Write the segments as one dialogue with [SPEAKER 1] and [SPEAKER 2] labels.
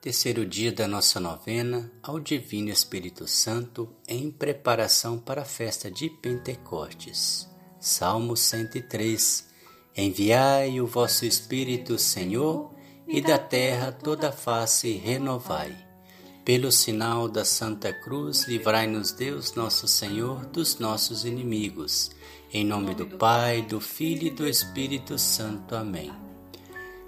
[SPEAKER 1] Terceiro dia da nossa novena ao Divino Espírito Santo em preparação para a festa de Pentecostes. Salmo 103. Enviai o vosso Espírito, Senhor, e da terra toda a face renovai. Pelo sinal da Santa Cruz, livrai-nos Deus, nosso Senhor, dos nossos inimigos. Em nome do Pai, do Filho e do Espírito Santo. Amém.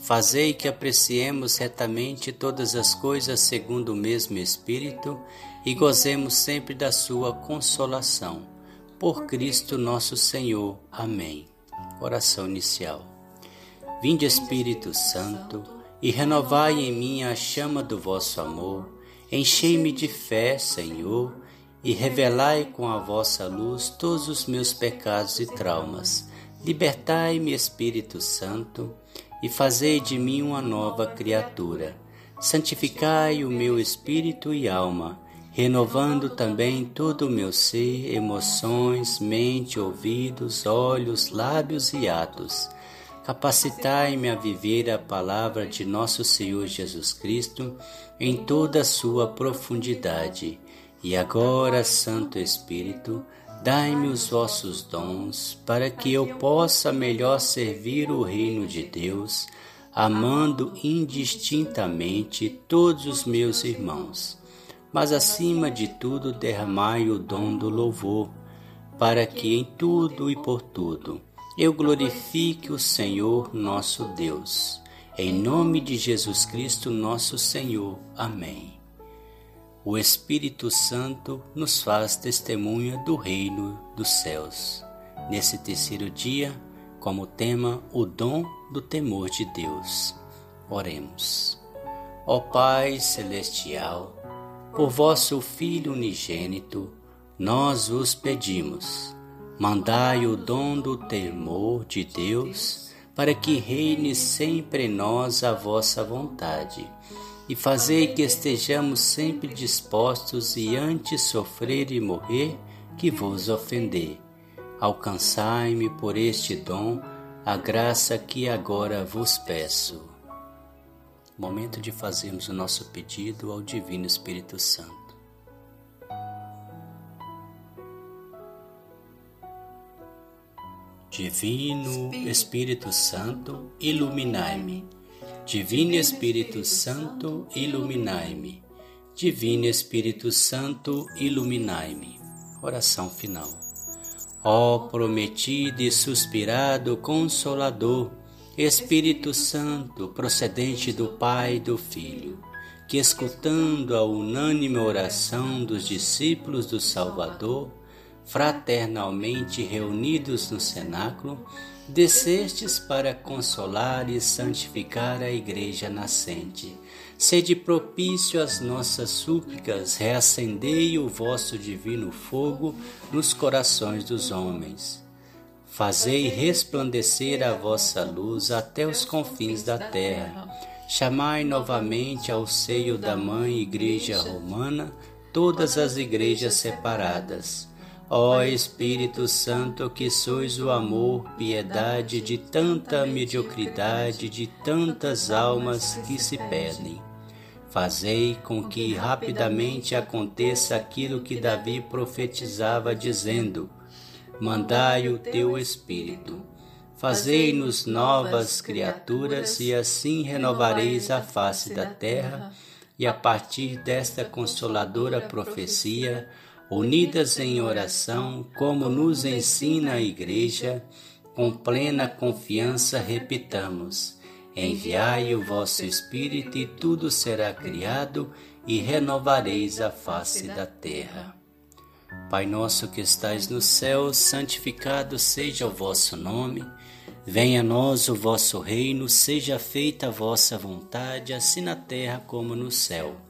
[SPEAKER 1] fazei que apreciemos retamente todas as coisas segundo o mesmo Espírito e gozemos sempre da sua consolação. Por Cristo nosso Senhor. Amém. Oração inicial. Vinde Espírito Santo e renovai em mim a chama do vosso amor. Enchei-me de fé, Senhor, e revelai com a vossa luz todos os meus pecados e traumas. Libertai-me, Espírito Santo, e fazei de mim uma nova criatura. Santificai o meu espírito e alma renovando também todo o meu ser, emoções, mente, ouvidos, olhos, lábios e atos. Capacitai-me a viver a palavra de nosso Senhor Jesus Cristo em toda a sua profundidade. E agora, Santo Espírito, dai-me os vossos dons, para que eu possa melhor servir o reino de Deus, amando indistintamente todos os meus irmãos mas acima de tudo derramai o dom do louvor, para que em tudo e por tudo eu glorifique o Senhor nosso Deus. Em nome de Jesus Cristo, nosso Senhor. Amém. O Espírito Santo nos faz testemunha do reino dos céus. Nesse terceiro dia, como tema, o dom do temor de Deus. Oremos. Ó Pai celestial, por vosso Filho unigênito, nós vos pedimos, mandai o dom do temor de Deus, para que reine sempre em nós a vossa vontade, e fazei que estejamos sempre dispostos e antes sofrer e morrer que vos ofender. Alcançai-me por este dom a graça que agora vos peço. Momento de fazermos o nosso pedido ao Divino Espírito Santo. Divino Espírito Santo, iluminai-me. Divino Espírito Santo, iluminai-me. Divino Espírito Santo, iluminai-me. Oração final. Ó prometido e suspirado Consolador, Espírito Santo, procedente do Pai e do Filho, que escutando a unânime oração dos discípulos do Salvador, fraternalmente reunidos no cenáculo, descestes para consolar e santificar a Igreja nascente. Sede propício às nossas súplicas, reacendei o vosso divino fogo nos corações dos homens Fazei resplandecer a vossa luz até os confins da terra. Chamai novamente ao seio da Mãe Igreja Romana todas as igrejas separadas. Ó Espírito Santo, que sois o amor, piedade de tanta mediocridade, de tantas almas que se perdem. Fazei com que rapidamente aconteça aquilo que Davi profetizava, dizendo: mandai o teu Espírito. Fazei-nos novas criaturas e assim renovareis a face da terra, e a partir desta consoladora profecia, unidas em oração, como nos ensina a Igreja, com plena confiança repitamos: Enviai o vosso Espírito e tudo será criado e renovareis a face da terra. Pai nosso que estais no céu, santificado seja o vosso nome. Venha a nós o vosso reino, seja feita a vossa vontade, assim na terra como no céu.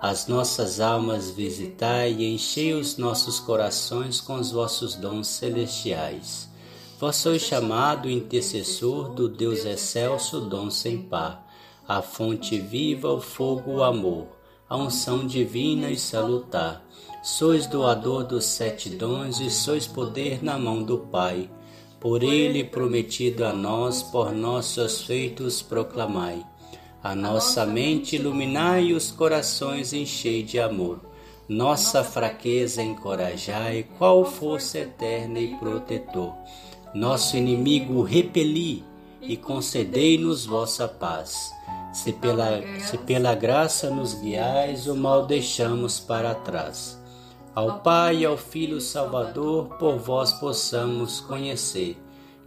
[SPEAKER 1] as nossas almas visitai e enchei os nossos corações com os vossos dons celestiais. Vós sois chamado intercessor do Deus excelso, dom sem par, a fonte viva, o fogo, o amor, a unção divina e salutar. Sois doador dos sete dons e sois poder na mão do Pai. Por ele prometido a nós, por nossos feitos proclamai a nossa mente iluminai e os corações enchei de amor. Nossa fraqueza encorajai, qual força eterna e protetor. Nosso inimigo repeli e concedei-nos vossa paz. Se pela, se pela graça nos guiais, o mal deixamos para trás. Ao Pai e ao Filho Salvador, por vós possamos conhecer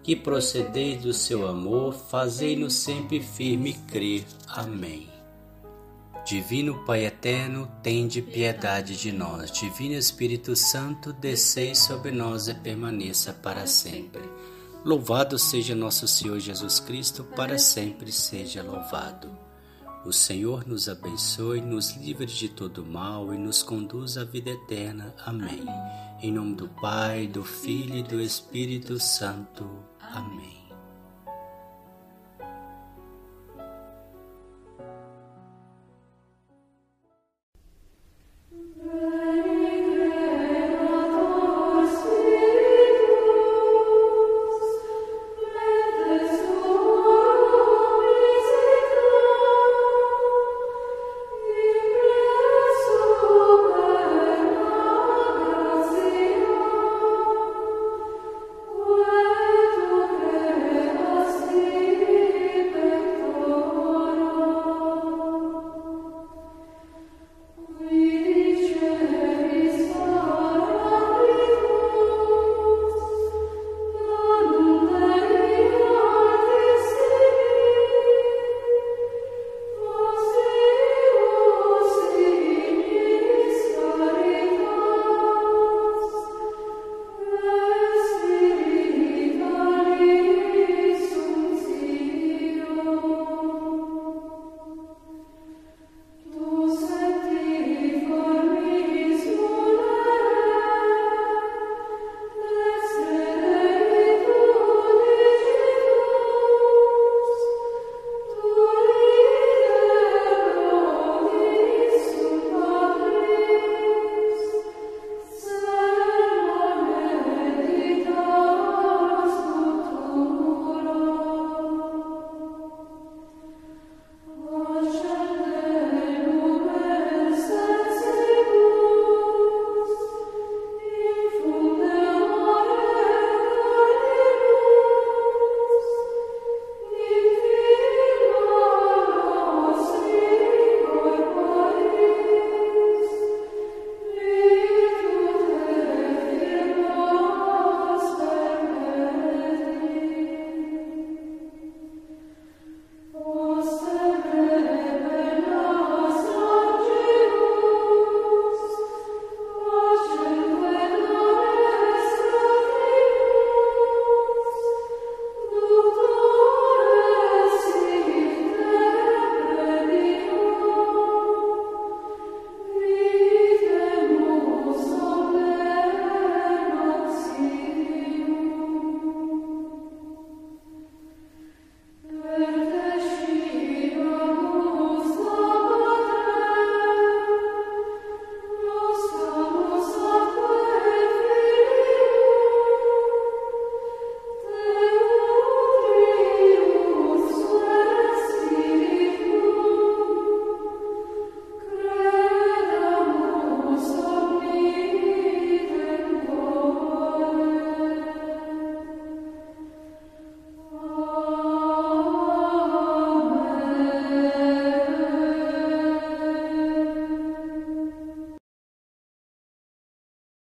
[SPEAKER 1] que procedeis do seu amor, fazei-nos sempre firme crer. Amém. Divino Pai eterno, tende piedade de nós. Divino Espírito Santo, descei sobre nós e permaneça para sempre. Louvado seja nosso Senhor Jesus Cristo, para sempre seja louvado. O Senhor nos abençoe, nos livre de todo mal e nos conduz à vida eterna. Amém. Em nome do Pai, do Filho e do Espírito Santo. Amém.